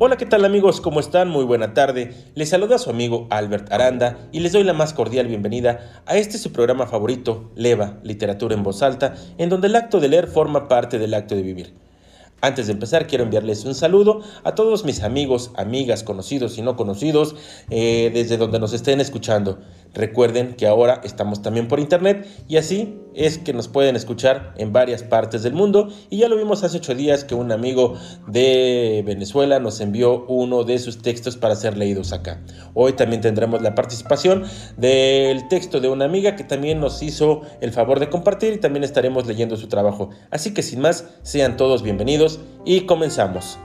Hola, ¿qué tal amigos? ¿Cómo están? Muy buena tarde. Les saluda su amigo Albert Aranda y les doy la más cordial bienvenida a este su programa favorito, Leva, Literatura en Voz Alta, en donde el acto de leer forma parte del acto de vivir. Antes de empezar, quiero enviarles un saludo a todos mis amigos, amigas, conocidos y no conocidos, eh, desde donde nos estén escuchando. Recuerden que ahora estamos también por internet y así es que nos pueden escuchar en varias partes del mundo. Y ya lo vimos hace ocho días que un amigo de Venezuela nos envió uno de sus textos para ser leídos acá. Hoy también tendremos la participación del texto de una amiga que también nos hizo el favor de compartir y también estaremos leyendo su trabajo. Así que sin más, sean todos bienvenidos y comenzamos.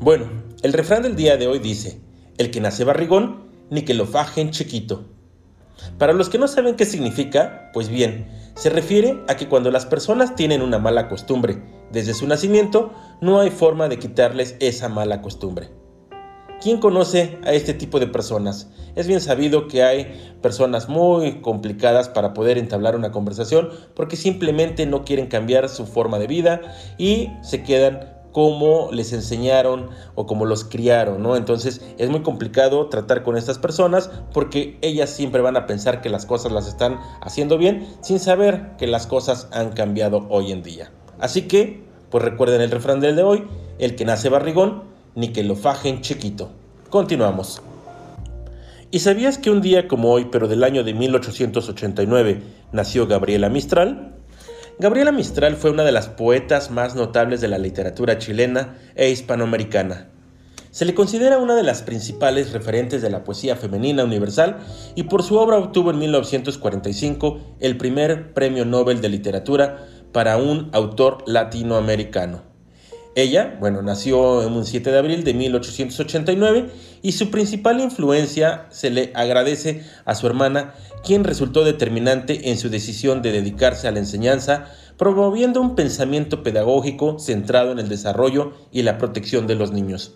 Bueno, el refrán del día de hoy dice, el que nace barrigón, ni que lo fajen chiquito. Para los que no saben qué significa, pues bien, se refiere a que cuando las personas tienen una mala costumbre desde su nacimiento, no hay forma de quitarles esa mala costumbre. ¿Quién conoce a este tipo de personas? Es bien sabido que hay personas muy complicadas para poder entablar una conversación porque simplemente no quieren cambiar su forma de vida y se quedan como les enseñaron o como los criaron, ¿no? Entonces es muy complicado tratar con estas personas porque ellas siempre van a pensar que las cosas las están haciendo bien sin saber que las cosas han cambiado hoy en día. Así que, pues recuerden el refrán del de hoy, el que nace barrigón, ni que lo fajen chiquito. Continuamos. ¿Y sabías que un día como hoy, pero del año de 1889, nació Gabriela Mistral? Gabriela Mistral fue una de las poetas más notables de la literatura chilena e hispanoamericana. Se le considera una de las principales referentes de la poesía femenina universal y por su obra obtuvo en 1945 el primer Premio Nobel de Literatura para un autor latinoamericano. Ella, bueno, nació en un 7 de abril de 1889 y su principal influencia se le agradece a su hermana, quien resultó determinante en su decisión de dedicarse a la enseñanza, promoviendo un pensamiento pedagógico centrado en el desarrollo y la protección de los niños.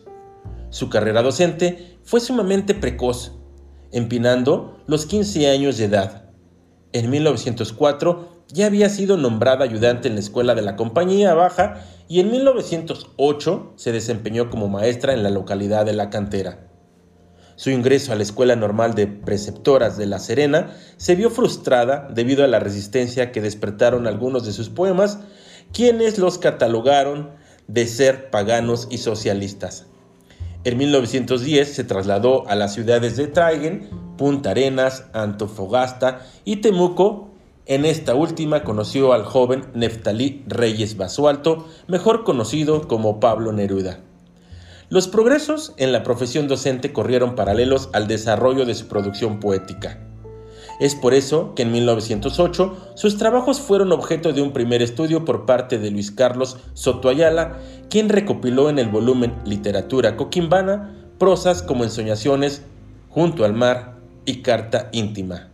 Su carrera docente fue sumamente precoz, empinando los 15 años de edad. En 1904 ya había sido nombrada ayudante en la escuela de la Compañía Baja y en 1908 se desempeñó como maestra en la localidad de La Cantera. Su ingreso a la Escuela Normal de Preceptoras de La Serena se vio frustrada debido a la resistencia que despertaron algunos de sus poemas, quienes los catalogaron de ser paganos y socialistas. En 1910 se trasladó a las ciudades de Traigen, Punta Arenas, Antofagasta y Temuco en esta última conoció al joven Neftalí Reyes Basualto, mejor conocido como Pablo Neruda. Los progresos en la profesión docente corrieron paralelos al desarrollo de su producción poética. Es por eso que en 1908 sus trabajos fueron objeto de un primer estudio por parte de Luis Carlos Soto Ayala, quien recopiló en el volumen Literatura Coquimbana prosas como Ensoñaciones, Junto al Mar y Carta Íntima.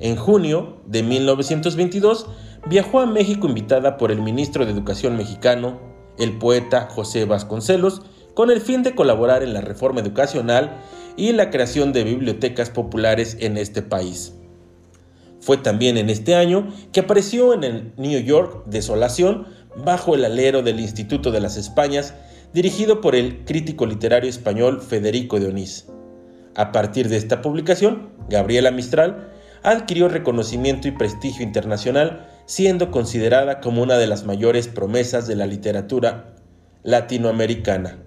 En junio de 1922 viajó a México invitada por el ministro de Educación mexicano, el poeta José Vasconcelos, con el fin de colaborar en la reforma educacional y la creación de bibliotecas populares en este país. Fue también en este año que apareció en el New York Desolación bajo el alero del Instituto de las Españas, dirigido por el crítico literario español Federico de Onís. A partir de esta publicación, Gabriela Mistral adquirió reconocimiento y prestigio internacional, siendo considerada como una de las mayores promesas de la literatura latinoamericana.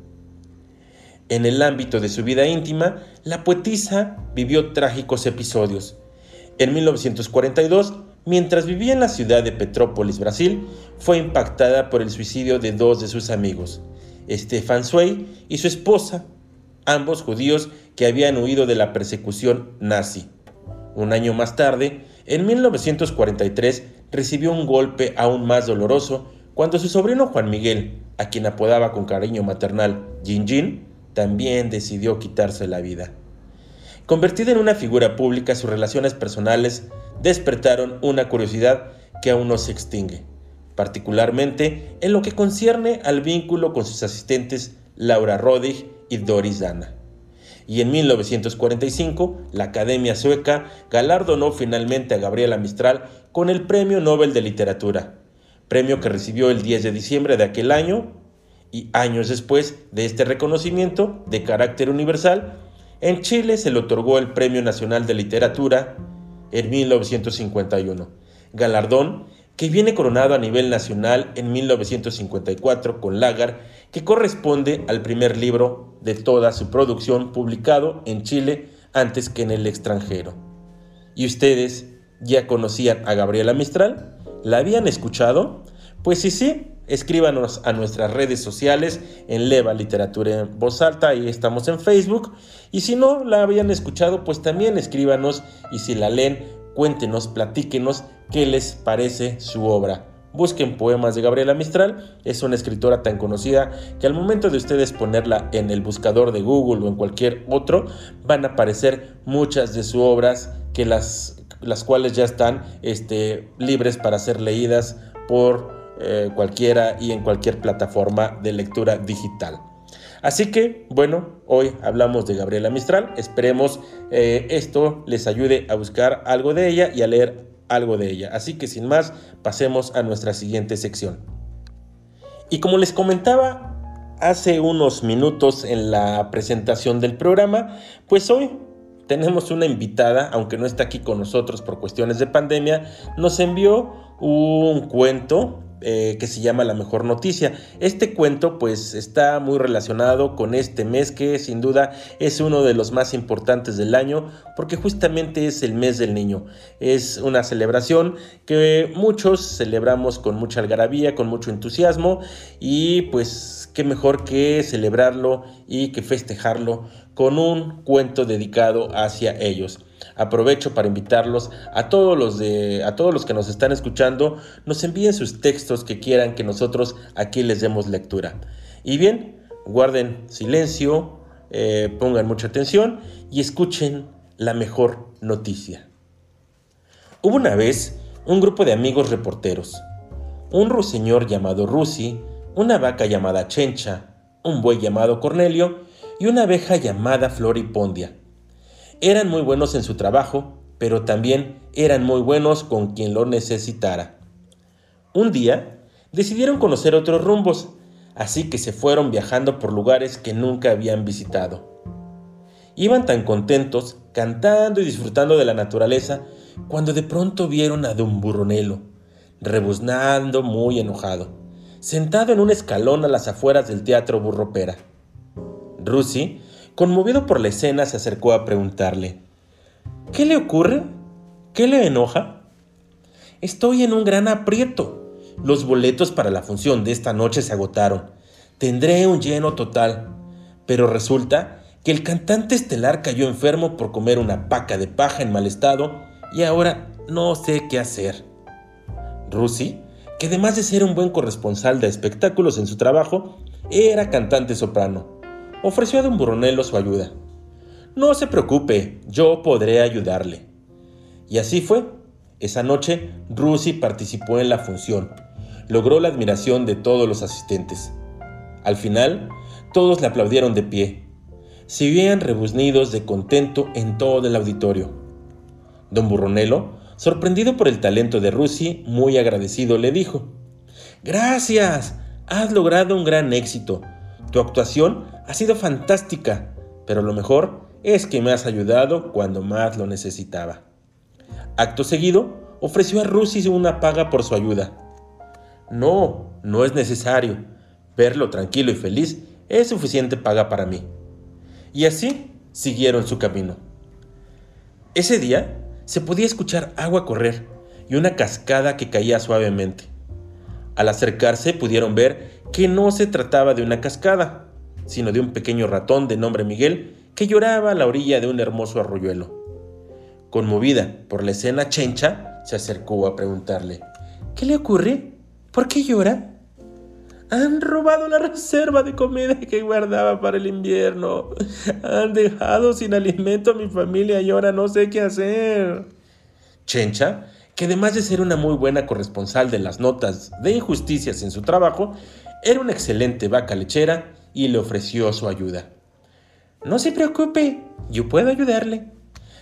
En el ámbito de su vida íntima, la poetisa vivió trágicos episodios. En 1942, mientras vivía en la ciudad de Petrópolis, Brasil, fue impactada por el suicidio de dos de sus amigos, Stefan Zweig y su esposa, ambos judíos que habían huido de la persecución nazi. Un año más tarde, en 1943, recibió un golpe aún más doloroso cuando su sobrino Juan Miguel, a quien apodaba con cariño maternal Jin Jin, también decidió quitarse la vida. Convertida en una figura pública, sus relaciones personales despertaron una curiosidad que aún no se extingue, particularmente en lo que concierne al vínculo con sus asistentes Laura Rodig y Doris Dana y en 1945 la Academia Sueca galardonó finalmente a Gabriela Mistral con el Premio Nobel de Literatura, premio que recibió el 10 de diciembre de aquel año Y años después de este reconocimiento de carácter universal, en Chile se le otorgó el Premio Nacional de Literatura en 1951, galardón que viene coronado a nivel nacional en 1954 con Lagar, que corresponde al primer libro de toda su producción publicado en Chile antes que en el extranjero. ¿Y ustedes ya conocían a Gabriela Mistral? ¿La habían escuchado? Pues sí, sí, escríbanos a nuestras redes sociales en Leva Literatura en Voz Alta, ahí estamos en Facebook. Y si no la habían escuchado, pues también escríbanos y si la leen, cuéntenos, platíquenos qué les parece su obra. Busquen poemas de Gabriela Mistral, es una escritora tan conocida que al momento de ustedes ponerla en el buscador de Google o en cualquier otro, van a aparecer muchas de sus obras que las, las cuales ya están este, libres para ser leídas por eh, cualquiera y en cualquier plataforma de lectura digital. Así que, bueno, hoy hablamos de Gabriela Mistral. Esperemos eh, esto les ayude a buscar algo de ella y a leer algo de ella. Así que sin más, pasemos a nuestra siguiente sección. Y como les comentaba hace unos minutos en la presentación del programa, pues hoy tenemos una invitada, aunque no está aquí con nosotros por cuestiones de pandemia, nos envió un cuento eh, que se llama La Mejor Noticia. Este cuento pues está muy relacionado con este mes que sin duda es uno de los más importantes del año porque justamente es el mes del niño. Es una celebración que muchos celebramos con mucha algarabía, con mucho entusiasmo y pues qué mejor que celebrarlo y que festejarlo con un cuento dedicado hacia ellos. Aprovecho para invitarlos a todos los de a todos los que nos están escuchando, nos envíen sus textos que quieran que nosotros aquí les demos lectura. Y bien, guarden silencio, eh, pongan mucha atención y escuchen la mejor noticia. Hubo una vez un grupo de amigos reporteros, un ruiseñor llamado Rusi, una vaca llamada Chencha, un buey llamado Cornelio y una abeja llamada Floripondia. Eran muy buenos en su trabajo, pero también eran muy buenos con quien lo necesitara. Un día decidieron conocer otros rumbos, así que se fueron viajando por lugares que nunca habían visitado. Iban tan contentos, cantando y disfrutando de la naturaleza, cuando de pronto vieron a Don Burronelo, rebuznando muy enojado, sentado en un escalón a las afueras del teatro Burropera. Rusi Conmovido por la escena, se acercó a preguntarle, ¿Qué le ocurre? ¿Qué le enoja? Estoy en un gran aprieto. Los boletos para la función de esta noche se agotaron. Tendré un lleno total. Pero resulta que el cantante estelar cayó enfermo por comer una paca de paja en mal estado y ahora no sé qué hacer. Rusi, que además de ser un buen corresponsal de espectáculos en su trabajo, era cantante soprano ofreció a don Brunello su ayuda. No se preocupe, yo podré ayudarle. Y así fue. Esa noche, Rusi participó en la función. Logró la admiración de todos los asistentes. Al final, todos le aplaudieron de pie. Se veían rebuznidos de contento en todo el auditorio. Don Burronelo, sorprendido por el talento de Rusi, muy agradecido, le dijo, Gracias, has logrado un gran éxito. Tu actuación ha sido fantástica, pero lo mejor es que me has ayudado cuando más lo necesitaba. Acto seguido, ofreció a Rusi una paga por su ayuda. No, no es necesario. Verlo tranquilo y feliz es suficiente paga para mí. Y así siguieron su camino. Ese día se podía escuchar agua correr y una cascada que caía suavemente. Al acercarse pudieron ver que no se trataba de una cascada, sino de un pequeño ratón de nombre Miguel que lloraba a la orilla de un hermoso arroyuelo. Conmovida por la escena, Chencha se acercó a preguntarle, ¿Qué le ocurre? ¿Por qué llora? Han robado la reserva de comida que guardaba para el invierno. Han dejado sin alimento a mi familia y ahora no sé qué hacer. Chencha que además de ser una muy buena corresponsal de las notas de injusticias en su trabajo, era una excelente vaca lechera y le ofreció su ayuda. No se preocupe, yo puedo ayudarle.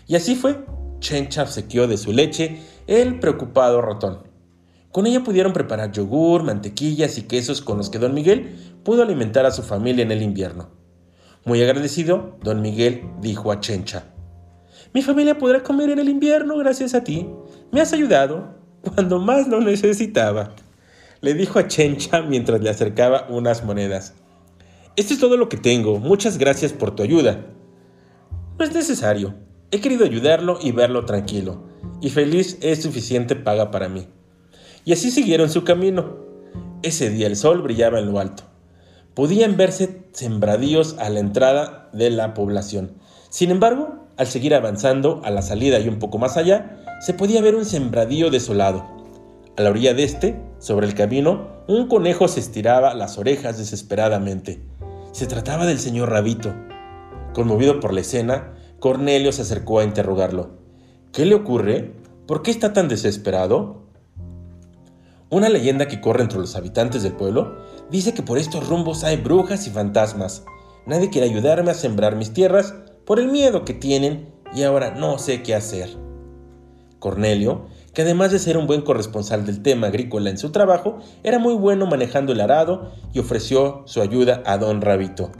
Y así fue. Chencha obsequió de su leche el preocupado ratón. Con ella pudieron preparar yogur, mantequillas y quesos con los que don Miguel pudo alimentar a su familia en el invierno. Muy agradecido, don Miguel dijo a Chencha, Mi familia podrá comer en el invierno gracias a ti. Me has ayudado cuando más lo necesitaba. Le dijo a Chencha mientras le acercaba unas monedas. Esto es todo lo que tengo. Muchas gracias por tu ayuda. No es necesario. He querido ayudarlo y verlo tranquilo. Y feliz es suficiente paga para mí. Y así siguieron su camino. Ese día el sol brillaba en lo alto. Podían verse sembradíos a la entrada de la población. Sin embargo, al seguir avanzando a la salida y un poco más allá, se podía ver un sembradío desolado. A la orilla de este, sobre el camino, un conejo se estiraba las orejas desesperadamente. Se trataba del señor Rabito. Conmovido por la escena, Cornelio se acercó a interrogarlo. ¿Qué le ocurre? ¿Por qué está tan desesperado? Una leyenda que corre entre los habitantes del pueblo dice que por estos rumbos hay brujas y fantasmas. Nadie quiere ayudarme a sembrar mis tierras por el miedo que tienen y ahora no sé qué hacer. Cornelio, que además de ser un buen corresponsal del tema agrícola en su trabajo, era muy bueno manejando el arado y ofreció su ayuda a don Rabito.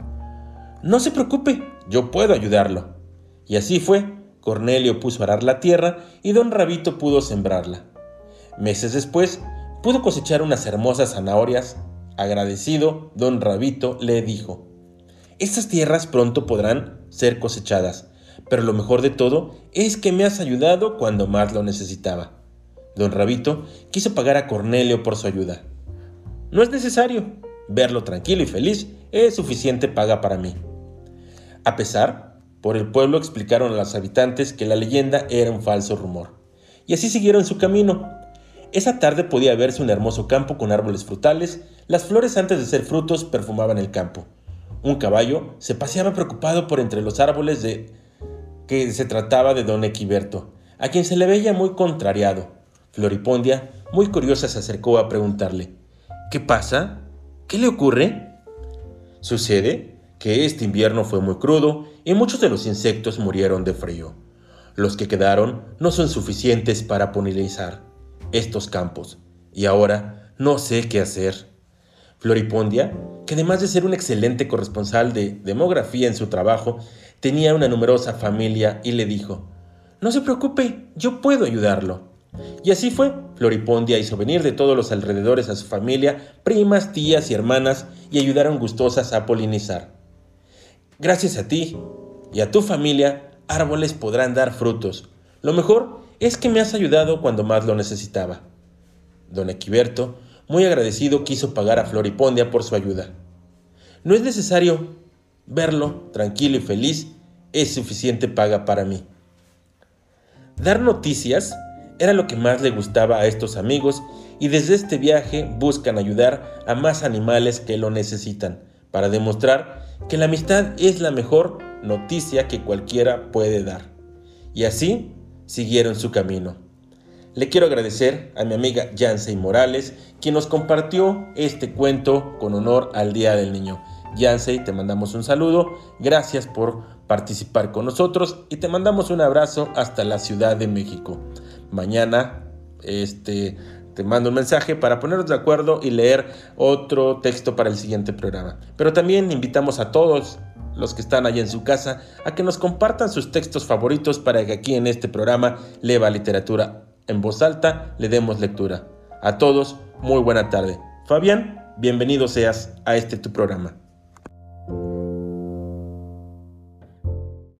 No se preocupe, yo puedo ayudarlo. Y así fue, Cornelio puso a arar la tierra y don Rabito pudo sembrarla. Meses después, pudo cosechar unas hermosas zanahorias. Agradecido, don Rabito le dijo, Estas tierras pronto podrán ser cosechadas, pero lo mejor de todo es que me has ayudado cuando más lo necesitaba. Don Rabito quiso pagar a Cornelio por su ayuda. No es necesario. Verlo tranquilo y feliz es suficiente paga para mí. A pesar, por el pueblo explicaron a los habitantes que la leyenda era un falso rumor. Y así siguieron su camino. Esa tarde podía verse un hermoso campo con árboles frutales. Las flores antes de ser frutos perfumaban el campo. Un caballo se paseaba preocupado por entre los árboles de que se trataba de don Equiberto, a quien se le veía muy contrariado. Floripondia, muy curiosa, se acercó a preguntarle, ¿Qué pasa? ¿Qué le ocurre? Sucede que este invierno fue muy crudo y muchos de los insectos murieron de frío. Los que quedaron no son suficientes para polinizar estos campos y ahora no sé qué hacer. Floripondia, que además de ser un excelente corresponsal de demografía en su trabajo, tenía una numerosa familia y le dijo, No se preocupe, yo puedo ayudarlo. Y así fue. Floripondia hizo venir de todos los alrededores a su familia, primas, tías y hermanas, y ayudaron gustosas a polinizar. Gracias a ti y a tu familia, árboles podrán dar frutos. Lo mejor es que me has ayudado cuando más lo necesitaba. Don Equiberto, muy agradecido, quiso pagar a Floripondia por su ayuda. No es necesario verlo tranquilo y feliz, es suficiente paga para mí. Dar noticias era lo que más le gustaba a estos amigos y desde este viaje buscan ayudar a más animales que lo necesitan, para demostrar que la amistad es la mejor noticia que cualquiera puede dar. Y así siguieron su camino. Le quiero agradecer a mi amiga Yansey Morales, quien nos compartió este cuento con honor al Día del Niño. Yansey, te mandamos un saludo, gracias por participar con nosotros y te mandamos un abrazo hasta la Ciudad de México mañana este, te mando un mensaje para ponernos de acuerdo y leer otro texto para el siguiente programa. Pero también invitamos a todos los que están allá en su casa a que nos compartan sus textos favoritos para que aquí en este programa Leva Literatura en voz alta le demos lectura. A todos, muy buena tarde. Fabián, bienvenido seas a este tu programa.